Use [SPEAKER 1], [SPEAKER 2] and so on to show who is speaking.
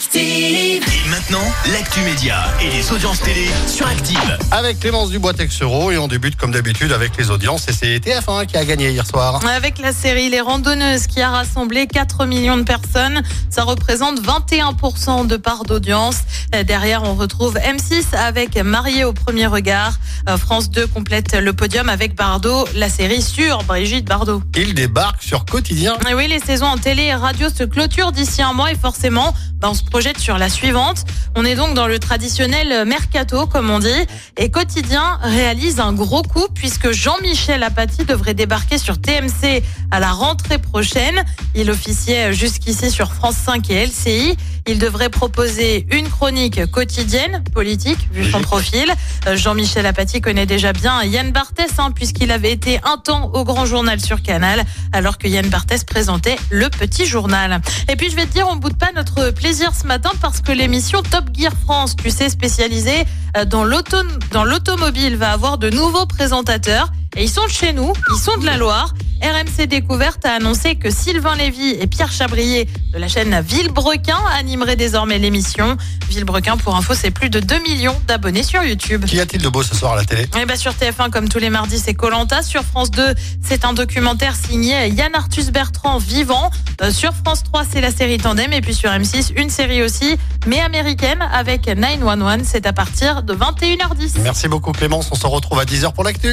[SPEAKER 1] Active.
[SPEAKER 2] Et maintenant, l'actu média et les audiences télé sur Active.
[SPEAKER 3] Avec Clémence Dubois-Texero et on débute comme d'habitude avec les audiences et c'est TF1 qui a gagné hier soir.
[SPEAKER 4] Avec la série Les Randonneuses qui a rassemblé 4 millions de personnes, ça représente 21% de part d'audience. Derrière, on retrouve M6 avec Marié au premier regard. Euh, France 2 complète le podium avec Bardot, la série sur Brigitte Bardot.
[SPEAKER 3] Il débarque sur Quotidien.
[SPEAKER 4] Et oui, les saisons en télé et radio se clôturent d'ici un mois et forcément, bah, on se projette sur la suivante. On est donc dans le traditionnel mercato, comme on dit. Et Quotidien réalise un gros coup puisque Jean-Michel Apathy devrait débarquer sur TMC à la rentrée prochaine. Il officiait jusqu'ici sur France 5 et LCI. Il devrait proposer une chronique quotidienne, politique, vu son profil. Euh, Jean-Michel Apathy connaît déjà bien Yann Barthès, hein, puisqu'il avait été un temps au Grand Journal sur Canal, alors que Yann Barthès présentait le Petit Journal. Et puis je vais te dire, on boude pas notre plaisir ce matin parce que l'émission Top Gear France, tu sais, spécialisée euh, dans l'auto- dans l'automobile, va avoir de nouveaux présentateurs. Et ils sont de chez nous, ils sont de la Loire. RMC Découverte a annoncé que Sylvain Lévy et Pierre Chabrier de la chaîne Villebrequin animeraient désormais l'émission. Villebrequin, pour info, c'est plus de 2 millions d'abonnés sur YouTube.
[SPEAKER 3] Qu'y a-t-il de beau ce soir à la télé?
[SPEAKER 4] Et bah sur TF1, comme tous les mardis, c'est Colanta. Sur France 2, c'est un documentaire signé Yann Arthus Bertrand, vivant. Euh, sur France 3, c'est la série Tandem. Et puis sur M6, une série aussi, mais américaine, avec 911. C'est à partir de 21h10.
[SPEAKER 3] Merci beaucoup Clémence, on se retrouve à 10h pour l'actu.